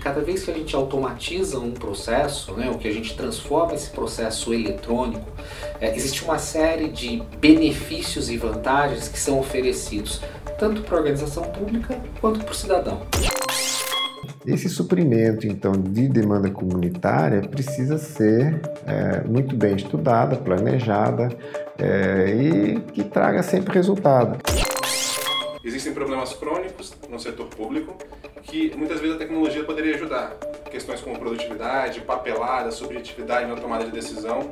cada vez que a gente automatiza um processo, né, o que a gente transforma esse processo eletrônico, é, existe uma série de benefícios e vantagens que são oferecidos tanto para a organização pública quanto para o cidadão. Esse suprimento, então, de demanda comunitária precisa ser é, muito bem estudada, planejada é, e que traga sempre resultado. Existem problemas crônicos no setor público que muitas vezes a tecnologia poderia ajudar. Questões como produtividade, papelada, subjetividade na tomada de decisão.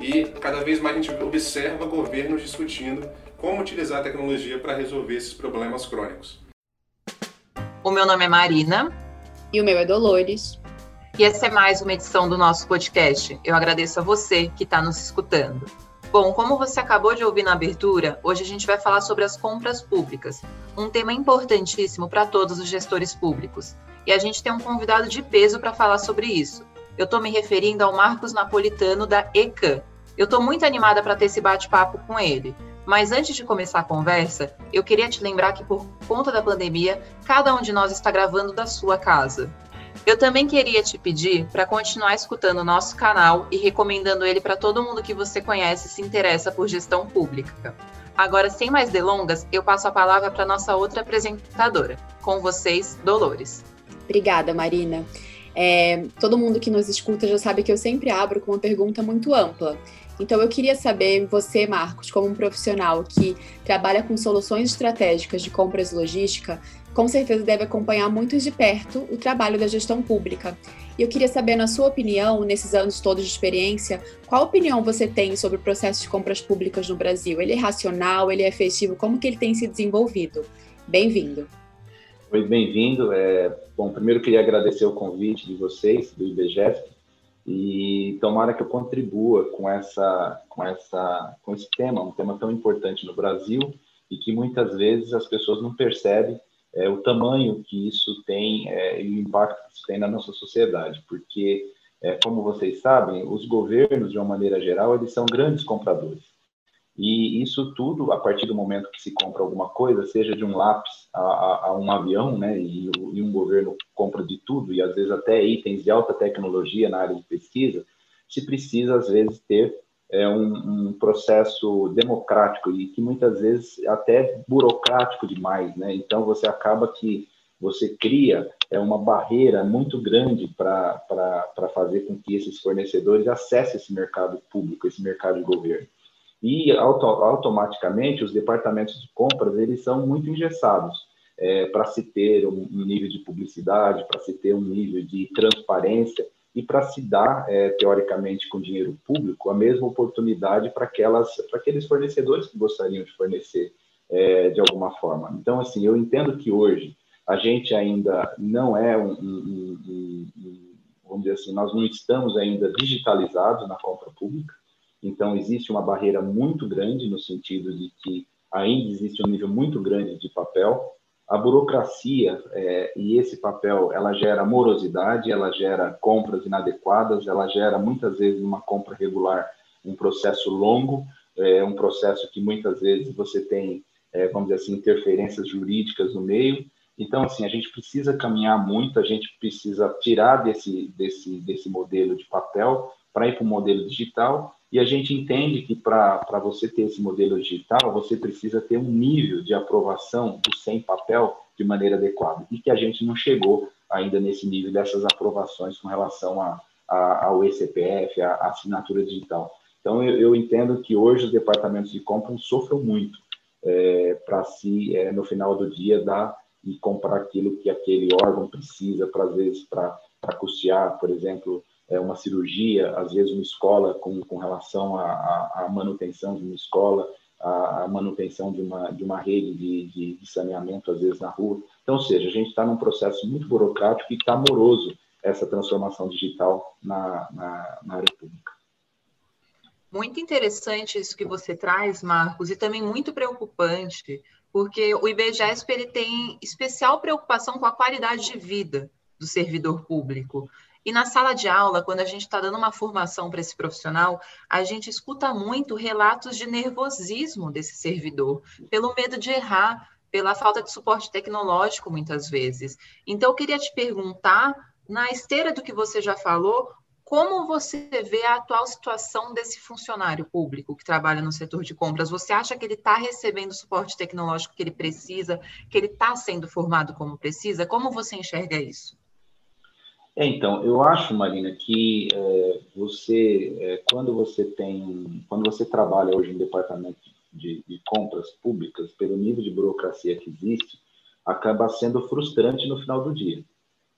E cada vez mais a gente observa governos discutindo como utilizar a tecnologia para resolver esses problemas crônicos. O meu nome é Marina. E o meu é Dolores. E essa é mais uma edição do nosso podcast. Eu agradeço a você que está nos escutando. Bom, como você acabou de ouvir na abertura, hoje a gente vai falar sobre as compras públicas, um tema importantíssimo para todos os gestores públicos. E a gente tem um convidado de peso para falar sobre isso. Eu estou me referindo ao Marcos Napolitano da ECAN. Eu estou muito animada para ter esse bate-papo com ele. Mas antes de começar a conversa, eu queria te lembrar que por conta da pandemia, cada um de nós está gravando da sua casa. Eu também queria te pedir para continuar escutando o nosso canal e recomendando ele para todo mundo que você conhece e se interessa por gestão pública. Agora, sem mais delongas, eu passo a palavra para nossa outra apresentadora. Com vocês, Dolores. Obrigada, Marina. É, todo mundo que nos escuta já sabe que eu sempre abro com uma pergunta muito ampla. Então, eu queria saber, você, Marcos, como um profissional que trabalha com soluções estratégicas de compras e logística, com certeza deve acompanhar muito de perto o trabalho da gestão pública. E eu queria saber, na sua opinião, nesses anos todos de experiência, qual opinião você tem sobre o processo de compras públicas no Brasil? Ele é racional, ele é efetivo? Como que ele tem se desenvolvido? Bem-vindo. Oi, bem-vindo. É, bom, primeiro queria agradecer o convite de vocês, do IBGEF, e tomara que eu contribua com essa, com essa, com esse tema, um tema tão importante no Brasil e que muitas vezes as pessoas não percebem é, o tamanho que isso tem é, e o impacto que isso tem na nossa sociedade, porque, é, como vocês sabem, os governos, de uma maneira geral, eles são grandes compradores. E isso tudo, a partir do momento que se compra alguma coisa, seja de um lápis a, a, a um avião, né, e, e, um governo compra de tudo, e às vezes até itens de alta tecnologia na área de pesquisa, se precisa, às vezes, ter é um, um, processo democrático e que muitas vezes até burocrático demais, né? Então você acaba que você cria é uma barreira muito grande para fazer com que esses fornecedores acessem esse mercado público, esse mercado de governo. E auto, automaticamente os departamentos de compras eles são muito engessados é, para se ter um, um nível de publicidade, para se ter um nível de transparência e para se dar, é, teoricamente, com dinheiro público, a mesma oportunidade para aqueles fornecedores que gostariam de fornecer é, de alguma forma. Então, assim, eu entendo que hoje a gente ainda não é um, um, um, um vamos dizer assim, nós não estamos ainda digitalizados na compra pública, então existe uma barreira muito grande no sentido de que ainda existe um nível muito grande de papel, a burocracia é, e esse papel, ela gera morosidade, ela gera compras inadequadas, ela gera muitas vezes uma compra regular, um processo longo, é, um processo que muitas vezes você tem, é, vamos dizer assim, interferências jurídicas no meio. Então, assim, a gente precisa caminhar muito, a gente precisa tirar desse, desse, desse modelo de papel para ir para o modelo digital e a gente entende que para você ter esse modelo digital, você precisa ter um nível de aprovação do sem papel de maneira adequada. E que a gente não chegou ainda nesse nível dessas aprovações com relação a, a, ao ECPF, a, a, assinatura digital. Então, eu, eu, entendo que hoje os departamentos de compra sofrem muito é, para se, é, no final do dia, dar e comprar aquilo que aquele órgão precisa, para, às vezes, para custear, por exemplo, é, uma cirurgia, às vezes uma escola com, com relação à, manutenção de uma escola, a, manutenção de uma, de uma rede de, de, de saneamento, às vezes na rua. Então, ou seja, a gente está num processo muito burocrático e está moroso essa transformação digital na, na, na área pública. Muito interessante isso que você traz, Marcos, e também muito preocupante, porque o IBGESP ele tem especial preocupação com a qualidade de vida do servidor público. E na sala de aula, quando a gente está dando uma formação para esse profissional, a gente escuta muito relatos de nervosismo desse servidor, pelo medo de errar, pela falta de suporte tecnológico, muitas vezes. Então, eu queria te perguntar Na esteira do que você já falou, como você vê a atual situação desse funcionário público que trabalha no setor de compras? Você acha que ele está recebendo o suporte tecnológico que ele precisa, que ele está sendo formado como precisa? Como você enxerga isso? É, então, eu acho, Marina, que é, você, é, quando você tem, quando você trabalha hoje em departamento de, de compras públicas, pelo nível de burocracia que existe, acaba sendo frustrante no final do dia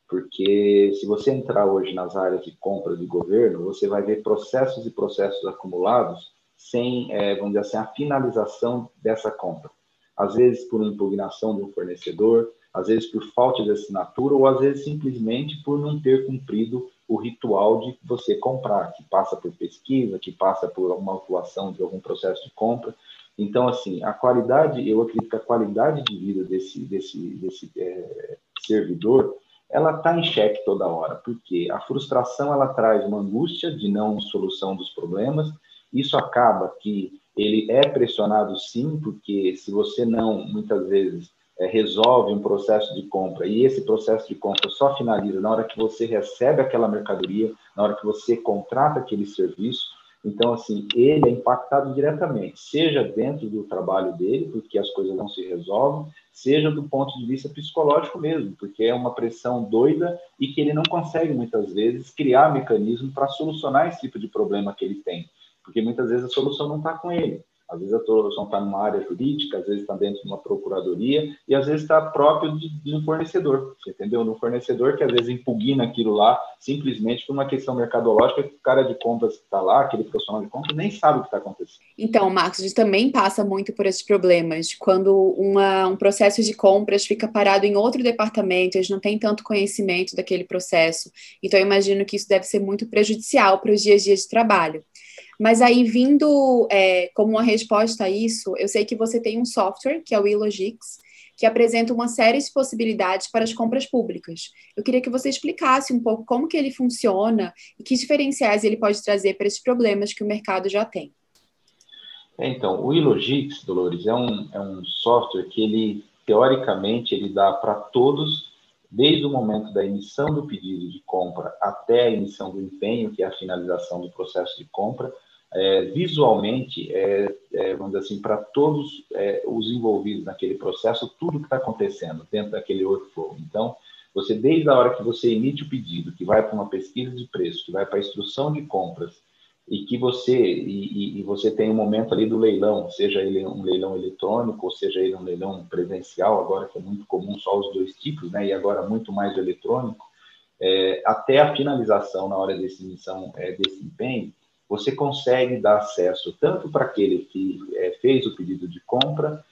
porque se você entrar hoje nas áreas de compras de governo, você vai ver processos e processos acumulados sem, é, vamos dizer assim, a finalização dessa compra. Às vezes por impugnação de um fornecedor, às vezes por falta de assinatura ou às vezes simplesmente por não ter cumprido o ritual de você comprar, que passa por pesquisa, que passa por uma atuação de algum processo de compra. Então, assim, a qualidade, eu acredito que a qualidade de vida desse, desse, desse é, servidor ela está em xeque toda hora, porque a frustração ela traz uma angústia de não solução dos problemas, isso acaba que ele é pressionado sim, porque se você não, muitas vezes, é, resolve um processo de compra e esse processo de compra só finaliza na hora que você recebe aquela mercadoria, na hora que você contrata aquele serviço, então, assim, ele é impactado diretamente, seja dentro do trabalho dele, porque as coisas não se resolvem, seja do ponto de vista psicológico mesmo, porque é uma pressão doida e que ele não consegue, muitas vezes, criar mecanismo para solucionar esse tipo de problema que ele tem, porque muitas vezes a solução não está com ele. Às vezes a solução está numa área jurídica, às vezes está dentro de uma procuradoria e às vezes está próprio de, de, um fornecedor, entendeu? No fornecedor que às vezes impugna aquilo lá simplesmente por uma questão mercadológica que o cara de compras que está lá, aquele profissional de compras, nem sabe o que está acontecendo. Então, Marcos, a gente também passa muito por esses problemas. Quando uma, um processo de compras fica parado em outro departamento, eles não têm tanto conhecimento daquele processo. Então, eu imagino que isso deve ser muito prejudicial para os dias a dias de trabalho. Mas aí, vindo é, como uma resposta a isso, eu sei que você tem um software, que é o eLogix, que apresenta uma série de possibilidades para as compras públicas. Eu queria que você explicasse um pouco como que ele funciona e que diferenciais ele pode trazer para esses problemas que o mercado já tem. É, então, o eLogix, Dolores, é um, é um software que ele, teoricamente, ele dá para todos, desde o momento da emissão do pedido de compra até a emissão do empenho, que é a finalização do processo de compra, é, visualmente, é, é, vamos dizer assim, para todos é, os envolvidos naquele processo, tudo que está acontecendo dentro daquele workflow. Então, você, desde a hora que você emite o pedido, que vai para uma pesquisa de preço, que vai para a instrução de compras, e que você e, e, você tem um momento ali do leilão, seja ele um leilão eletrônico ou seja ele um leilão presencial, agora que é muito comum só os dois tipos, né? E agora muito mais eletrônico, é, até a finalização na hora desse emissão é, desse empenho, você consegue dar acesso tanto para aquele que é, fez o pedido de compra,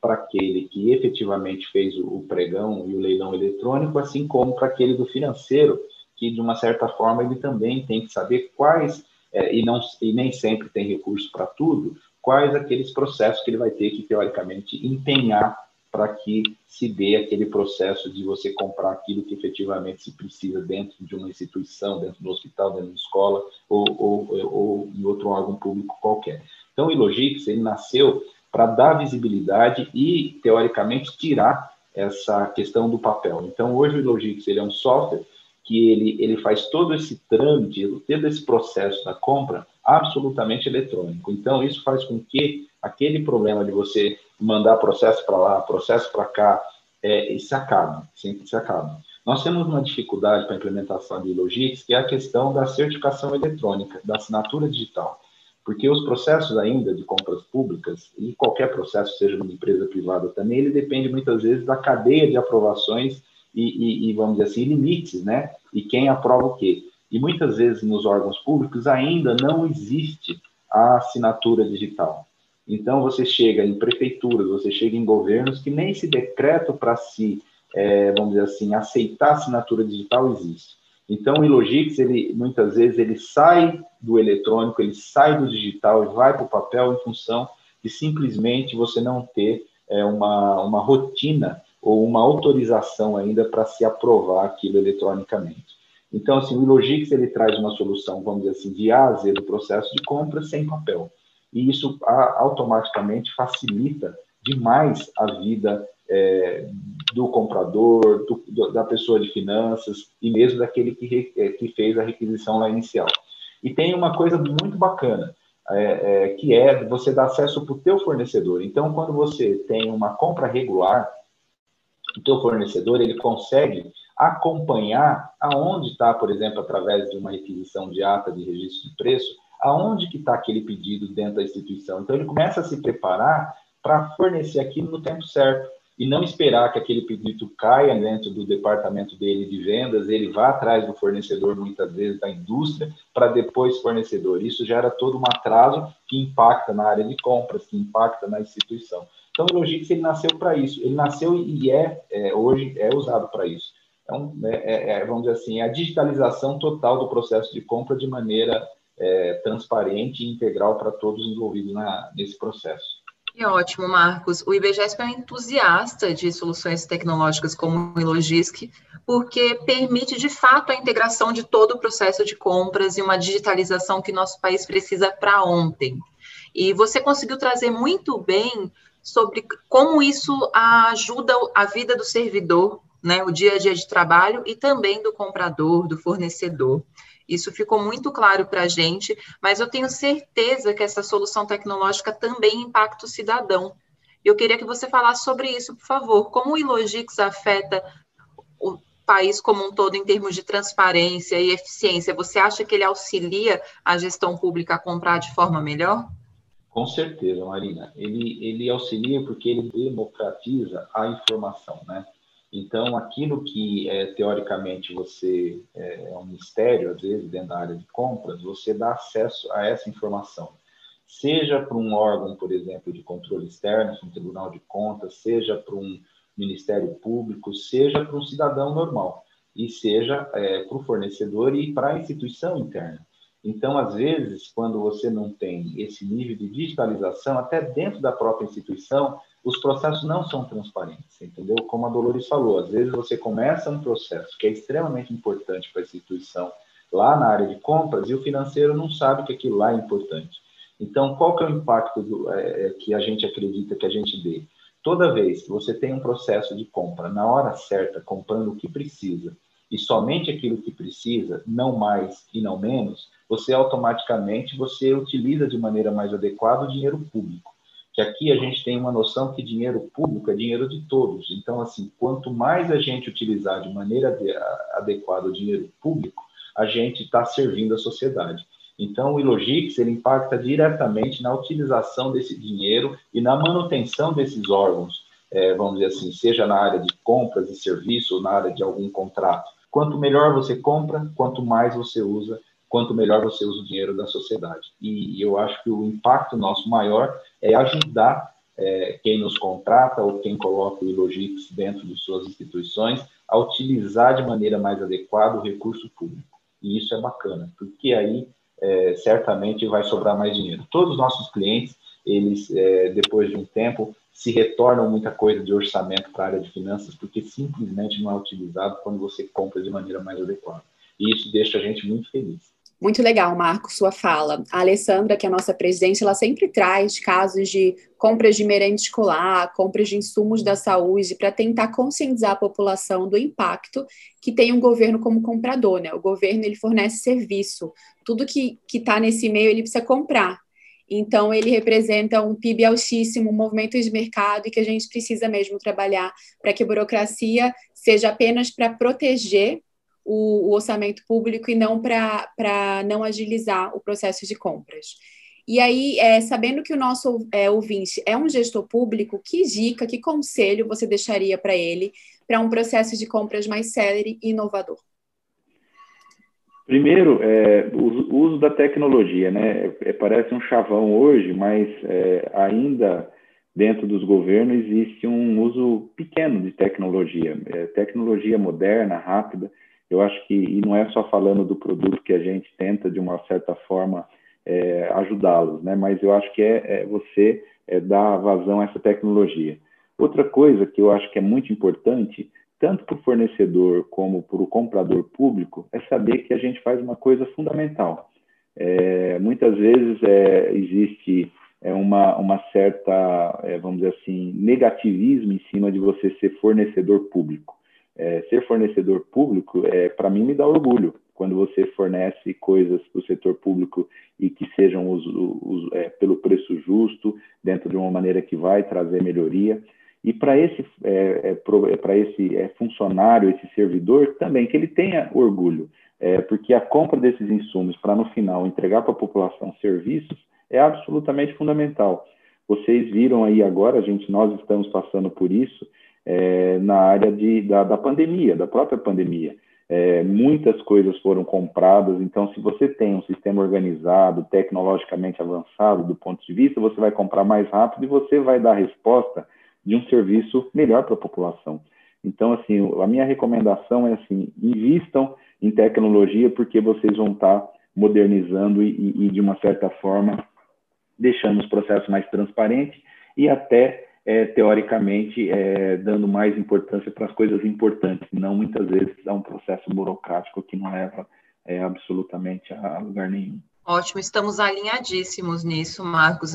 para aquele que efetivamente fez o, o pregão e o leilão eletrônico, assim como para aquele do financeiro, que de uma certa forma ele também tem que saber quais, é, e, não, e nem sempre tem recurso para tudo, quais aqueles processos que ele vai ter que, teoricamente, empenhar para que se dê aquele processo de você comprar aquilo que efetivamente se precisa dentro de uma instituição, dentro do hospital, dentro da escola ou, ou, ou em outro órgão público qualquer. Então, o Ilogix, ele nasceu para dar visibilidade e, teoricamente, tirar essa questão do papel. Então, hoje o Ilogix ele é um software que ele, ele faz todo esse trâmite, todo esse processo da compra absolutamente eletrônico. Então, isso faz com que aquele problema de você mandar processo para lá, processo para cá, é, se acabe, sempre se acabe. Nós temos uma dificuldade para a implementação de logística, que é a questão da certificação eletrônica, da assinatura digital. Porque os processos ainda de compras públicas, e qualquer processo, seja numa empresa privada também, ele depende muitas vezes da cadeia de aprovações e, e, e vamos dizer assim, limites, né? E quem aprova o quê? E muitas vezes nos órgãos públicos ainda não existe a assinatura digital. Então, você chega em prefeituras, você chega em governos que nem esse decreto para si, é, vamos dizer assim, aceitar assinatura digital existe. Então, o Ilogix, ele, muitas vezes, ele sai do eletrônico, ele sai do digital e vai para o papel em função de simplesmente você não ter é, uma, uma rotina ou uma autorização ainda para se aprovar aquilo eletronicamente. Então, assim, o Ilogix, ele traz uma solução, vamos dizer assim, de A a Z do processo de compra sem papel e isso automaticamente facilita demais a vida é, do comprador, do, do, da pessoa de finanças e mesmo daquele que, é, que fez a requisição lá inicial. E tem uma coisa muito bacana, é, é, que é você dar acesso para o teu fornecedor. Então, quando você tem uma compra regular, o teu fornecedor ele consegue acompanhar aonde está, por exemplo, através de uma requisição de ata de registro de preço, aonde que está aquele pedido dentro da instituição. Então, ele começa a se preparar para fornecer aquilo no tempo certo e não esperar que aquele pedido caia dentro do departamento dele de vendas, ele vá atrás do fornecedor, muitas vezes da indústria, para depois fornecedor. Isso gera todo um atraso que impacta na área de compras, que impacta na instituição. Então, o Logix ele nasceu para isso. Ele nasceu e é, é hoje é usado para isso. Então, é, é, vamos dizer assim, a digitalização total do processo de compra de maneira é, transparente e integral para todos envolvidos na, nesse processo. Que ótimo, Marcos. O IBGESP é um entusiasta de soluções tecnológicas como o Ilogisc, porque permite, de fato, a integração de todo o processo de compras e uma digitalização que nosso país precisa para ontem. E você conseguiu trazer muito bem sobre como isso ajuda a vida do servidor, né, o dia a dia de trabalho e também do comprador, do fornecedor. Isso ficou muito claro para a gente, mas eu tenho certeza que essa solução tecnológica também impacta o cidadão. Eu queria que você falasse sobre isso, por favor. Como o Ilogix afeta o país como um todo em termos de transparência e eficiência? Você acha que ele auxilia a gestão pública a comprar de forma melhor? Com certeza, Marina. Ele, ele auxilia porque ele democratiza a informação, né? Então, aquilo que é, teoricamente você é, é, um mistério, às vezes, dentro da área de compras, você dá acesso a essa informação. Seja para um órgão, por exemplo, de controle externo, um tribunal de contas, seja para um Ministério Público, seja para um cidadão normal, e seja é, para o fornecedor e para a instituição interna. Então, às vezes, quando você não tem esse nível de digitalização, até dentro da própria instituição, os processos não são transparentes, entendeu? Como a Dolores falou, às vezes você começa um processo que é extremamente importante para a instituição lá na área de compras e o financeiro não sabe que aquilo lá é importante. Então, qual que é o impacto do, é, é, que a gente acredita que a gente dê? Toda vez que você tem um processo de compra na hora certa, comprando o que precisa, e somente aquilo que precisa, não mais e não menos, você automaticamente você utiliza de maneira mais adequada o dinheiro público que aqui a gente tem uma noção que dinheiro público é dinheiro de todos. Então, assim, quanto mais a gente utilizar de maneira adequada o dinheiro público, a gente está servindo a sociedade. Então, o Ilogix ele impacta diretamente na utilização desse dinheiro e na manutenção desses órgãos, é, vamos dizer assim, seja na área de compras e serviço ou na área de algum contrato. Quanto melhor você compra, quanto mais você usa, quanto melhor você usa o dinheiro da sociedade. E, eu acho que o impacto nosso maior é ajudar é, quem nos contrata ou quem coloca o Ilogix dentro de suas instituições a utilizar de maneira mais adequada o recurso público. E isso é bacana, porque aí é, certamente vai sobrar mais dinheiro. Todos os nossos clientes, eles, é, depois de um tempo, se retornam muita coisa de orçamento para a área de finanças, porque simplesmente não é utilizado quando você compra de maneira mais adequada. E isso deixa a gente muito feliz. Muito legal, Marco, sua fala. A Alessandra, que é a nossa presidente, ela sempre traz casos de compras de merenda escolar, compras de insumos da saúde, para tentar conscientizar a população do impacto que tem um governo como comprador, né? O governo, ele fornece serviço. Tudo que está nesse meio, ele precisa comprar. Então, ele representa um PIB altíssimo, um movimento de mercado e que a gente precisa mesmo trabalhar para que a burocracia seja apenas para proteger o, o orçamento público e não para não agilizar o processo de compras. E aí, é, sabendo que o nosso é, ouvinte é um gestor público, que dica, que conselho você deixaria para ele para um processo de compras mais célere e inovador? Primeiro, é, o uso da tecnologia, né? É, parece um chavão hoje, mas é, ainda dentro dos governos existe um uso pequeno de tecnologia, é, tecnologia moderna, rápida. Eu acho que, e não é só falando do produto que a gente tenta, de uma certa forma, é, ajudá-los, né? mas eu acho que é, é você é, dar vazão a essa tecnologia. Outra coisa que eu acho que é muito importante, tanto para o fornecedor como para o comprador público, é saber que a gente faz uma coisa fundamental. É, muitas vezes é, existe é uma, uma certa, é, vamos dizer assim, negativismo em cima de você ser fornecedor público. É, ser fornecedor público, é, para mim, me dá orgulho quando você fornece coisas para o setor público e que sejam os, os, é, pelo preço justo, dentro de uma maneira que vai trazer melhoria. E para esse, é, é, para esse é, funcionário, esse servidor, também que ele tenha orgulho, é, porque a compra desses insumos para no final entregar para a população serviços é absolutamente fundamental. Vocês viram aí agora, gente, nós estamos passando por isso é, na área de, da, da, pandemia, da própria pandemia. É, muitas coisas foram compradas, então, se você tem um sistema organizado, tecnologicamente avançado do ponto de vista, você vai comprar mais rápido e você vai dar resposta de um serviço melhor para a população. Então, assim, a minha recomendação é assim, invistam em tecnologia, porque vocês vão estar modernizando e, e de uma certa forma, deixando os processos mais transparentes e até, é, teoricamente, é, dando mais importância para as coisas importantes, não muitas vezes a um processo burocrático que não leva é, absolutamente a lugar nenhum. Ótimo, estamos alinhadíssimos nisso, Marcos.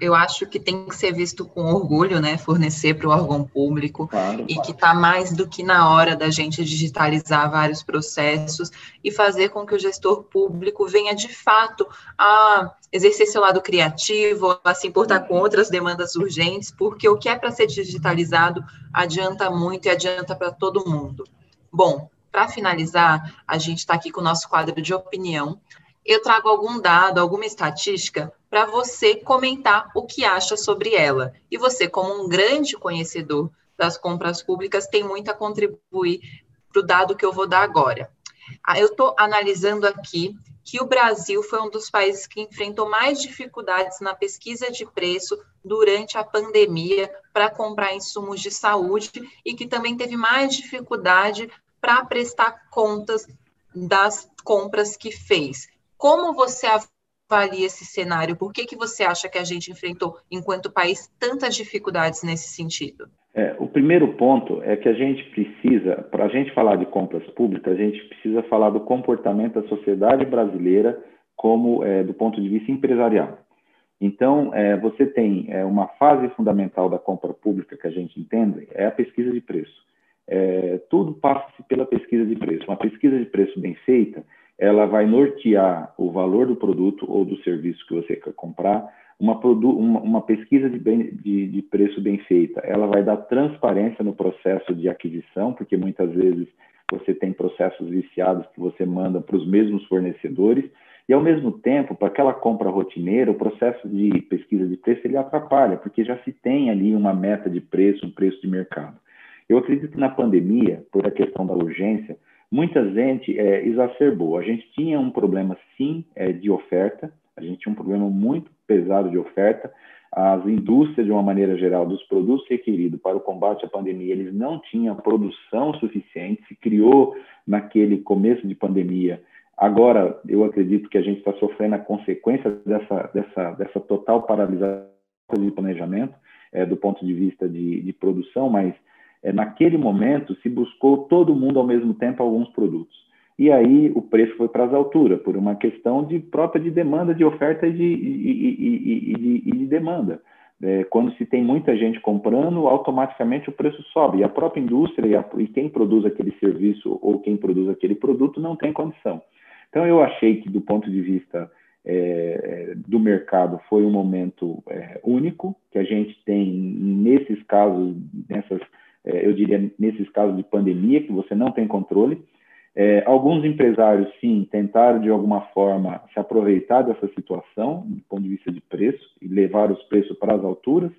Eu acho que tem que ser visto com orgulho, né? Fornecer para o órgão público claro, e claro. que está mais do que na hora da gente digitalizar vários processos e fazer com que o gestor público venha de fato a exercer seu lado criativo, a se importar com outras demandas urgentes, porque o que é para ser digitalizado adianta muito e adianta para todo mundo. Bom, para finalizar, a gente está aqui com o nosso quadro de opinião eu trago algum dado, alguma estatística para você comentar o que acha sobre ela. E você, como um grande conhecedor das compras públicas, tem muito a contribuir para o dado que eu vou dar agora. Ah, eu estou analisando aqui que o Brasil foi um dos países que enfrentou mais dificuldades na pesquisa de preço durante a pandemia para comprar insumos de saúde e que também teve mais dificuldade para prestar contas das compras que fez. Como você avalia esse cenário? Por que, que você acha que a gente enfrentou, enquanto país, tantas dificuldades nesse sentido? É, o primeiro ponto é que a gente precisa, para a gente falar de compras públicas, a gente precisa falar do comportamento da sociedade brasileira como é, do ponto de vista empresarial. Então, é, você tem é, uma fase fundamental da compra pública que a gente entende, é a pesquisa de preço. É, tudo passa pela pesquisa de preço. Uma pesquisa de preço bem feita, ela vai nortear o valor do produto ou do serviço que você quer comprar. Uma, uma, uma pesquisa de, bem, de, de, preço bem feita, ela vai dar transparência no processo de aquisição, porque muitas vezes você tem processos viciados que você manda para os mesmos fornecedores, e ao mesmo tempo, para aquela compra rotineira, o processo de pesquisa de preço ele atrapalha, porque já se tem ali uma meta de preço, um preço de mercado. Eu acredito que na pandemia, por a questão da urgência, muita gente é, exacerbou. A gente tinha um problema, sim, é, de oferta, a gente tinha um problema muito pesado de oferta. As indústrias, de uma maneira geral, dos produtos requeridos para o combate à pandemia, eles não tinham produção suficiente, se criou naquele começo de pandemia. Agora, eu acredito que a gente está sofrendo a consequência dessa, dessa, dessa total paralisação de planejamento, é, do ponto de vista de, de produção, mas é, naquele momento se buscou todo mundo ao mesmo tempo alguns produtos. E aí o preço foi para as alturas, por uma questão de própria de demanda, de oferta e de, e, e, e, de demanda. É, quando se tem muita gente comprando, automaticamente o preço sobe. E a própria indústria e, a, e, quem produz aquele serviço ou quem produz aquele produto não tem condição. Então, eu achei que, do ponto de vista é, do mercado, foi um momento é, único, que a gente tem, nesses casos, nessas eu diria, nesses casos de pandemia, que você não tem controle. É, alguns empresários, sim, tentaram de alguma forma se aproveitar dessa situação, do ponto de vista de preço, e levar os preços para as alturas.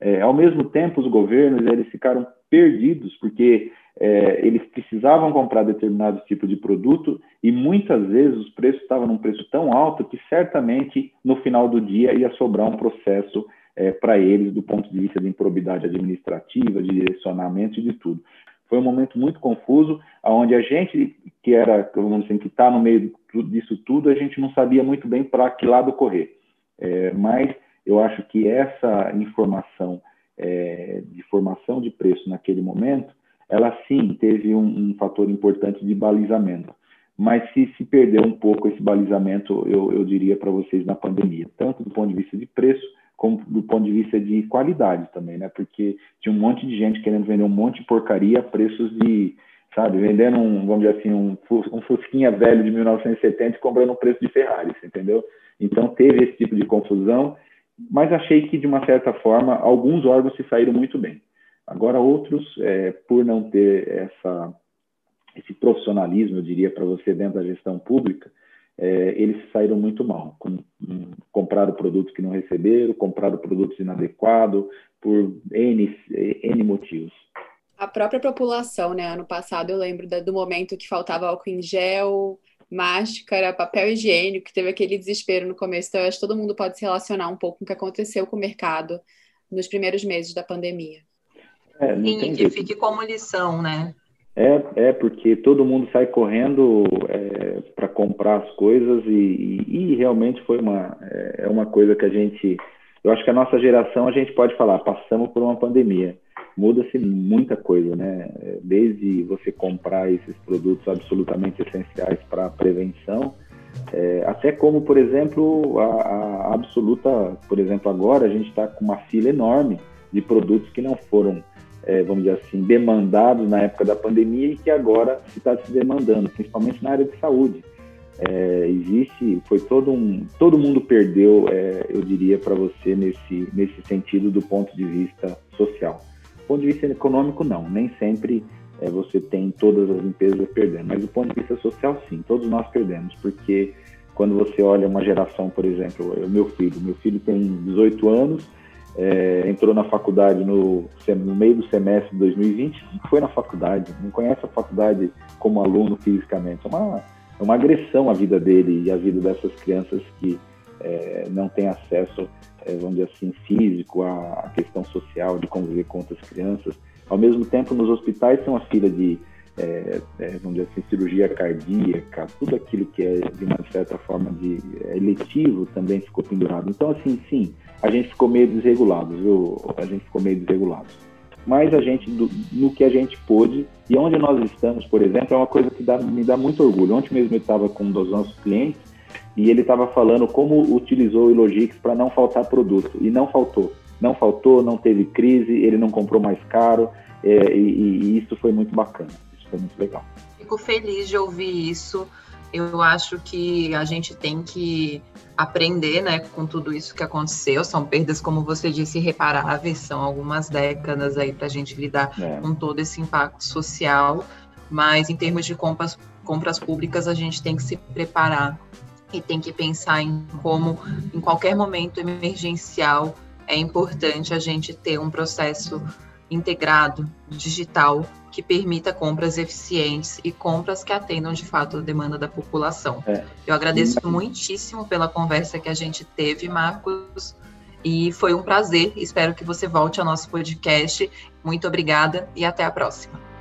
É, ao mesmo tempo, os governos eles ficaram perdidos, porque é, eles precisavam comprar determinado tipo de produto e muitas vezes os preços estavam num preço tão alto que certamente no final do dia ia sobrar um processo é, para eles do ponto de vista de improbidade administrativa, de direcionamento e de tudo. Foi um momento muito confuso, onde a gente que era, vamos dizer, que está no meio disso tudo, a gente não sabia muito bem para que lado correr. É, mas eu acho que essa informação é, de formação de preço naquele momento, ela sim teve um, um fator importante de balizamento mas se, se perdeu um pouco esse balizamento, eu, eu diria para vocês, na pandemia, tanto do ponto de vista de preço, como do ponto de vista de qualidade também, né? Porque tinha um monte de gente querendo vender um monte de porcaria a preços de, sabe, vendendo um, vamos dizer assim, um, um Fusquinha velho de 1970 e comprando um preço de Ferrari, entendeu? Então teve esse tipo de confusão, mas achei que de uma certa forma alguns órgãos se saíram muito bem. Agora outros, é, por não ter essa esse profissionalismo, eu diria, para você dentro da gestão pública, é, eles saíram muito mal. Com, um, compraram produtos que não receberam, compraram produtos inadequados, por N, N motivos. A própria população, né? Ano passado eu lembro do momento que faltava álcool em gel, máscara, papel higiênico, que teve aquele desespero no começo. Então, eu acho que todo mundo pode se relacionar um pouco com o que aconteceu com o mercado nos primeiros meses da pandemia. É, Sim, que fique como lição, né? É, é porque todo mundo sai correndo é, para comprar as coisas e, e, e, realmente foi uma é, é uma coisa que a gente eu acho que a nossa geração a gente pode falar passamos por uma pandemia. Muda-se muita coisa né? Desde você comprar esses produtos absolutamente essenciais para prevenção é, até como por exemplo a, a absoluta por exemplo agora a gente está com uma fila enorme de produtos que não foram é, vamos dizer assim, demandados na época da pandemia e que agora está se demandando, principalmente na área de saúde. É, existe, foi todo um, todo mundo perdeu, é, eu diria para você nesse nesse sentido do ponto de vista social. Do ponto de vista econômico não, nem sempre é, você tem todas as empresas perdendo, mas do ponto de vista social sim, todos nós perdemos, porque quando você olha uma geração, por exemplo, o meu filho, meu filho tem 18 anos é, entrou na faculdade no, no, meio do semestre de 2020, não foi na faculdade, não conhece a faculdade como aluno fisicamente. É uma, é uma agressão à vida dele e à vida dessas crianças que é, não têm acesso, é, vamos dizer assim, físico à, à, questão social de conviver com outras crianças. Ao mesmo tempo, nos hospitais tem uma fila de, é, é, vamos dizer assim, cirurgia cardíaca, tudo aquilo que é, de uma certa forma, de é, eletivo também ficou pendurado. Então, assim, sim, a gente ficou meio desregulado, viu? A gente ficou meio desregulado. Mas a gente, no que a gente pôde, e onde nós estamos, por exemplo, é uma coisa que dá, me dá muito orgulho. Ontem mesmo eu estava com um dos nossos clientes e ele estava falando como utilizou o Ilogix para não faltar produto. E não faltou. Não faltou, não teve crise, ele não comprou mais caro, é, e, e isso foi muito bacana. Isso foi muito legal. Fico feliz de ouvir isso eu acho que a gente tem que aprender, né, com tudo isso que aconteceu. São perdas, como você disse, irreparáveis. São algumas décadas aí para a gente lidar é. com todo esse impacto social. Mas em termos de compras, compras públicas, a gente tem que se preparar e tem que pensar em como, em qualquer momento emergencial, é importante a gente ter um processo integrado, digital, que permita compras eficientes e compras que atendam de fato a demanda da população. É. Eu agradeço muitíssimo pela conversa que a gente teve, Marcos, e foi um prazer. Espero que você volte ao nosso podcast. Muito obrigada e até a próxima.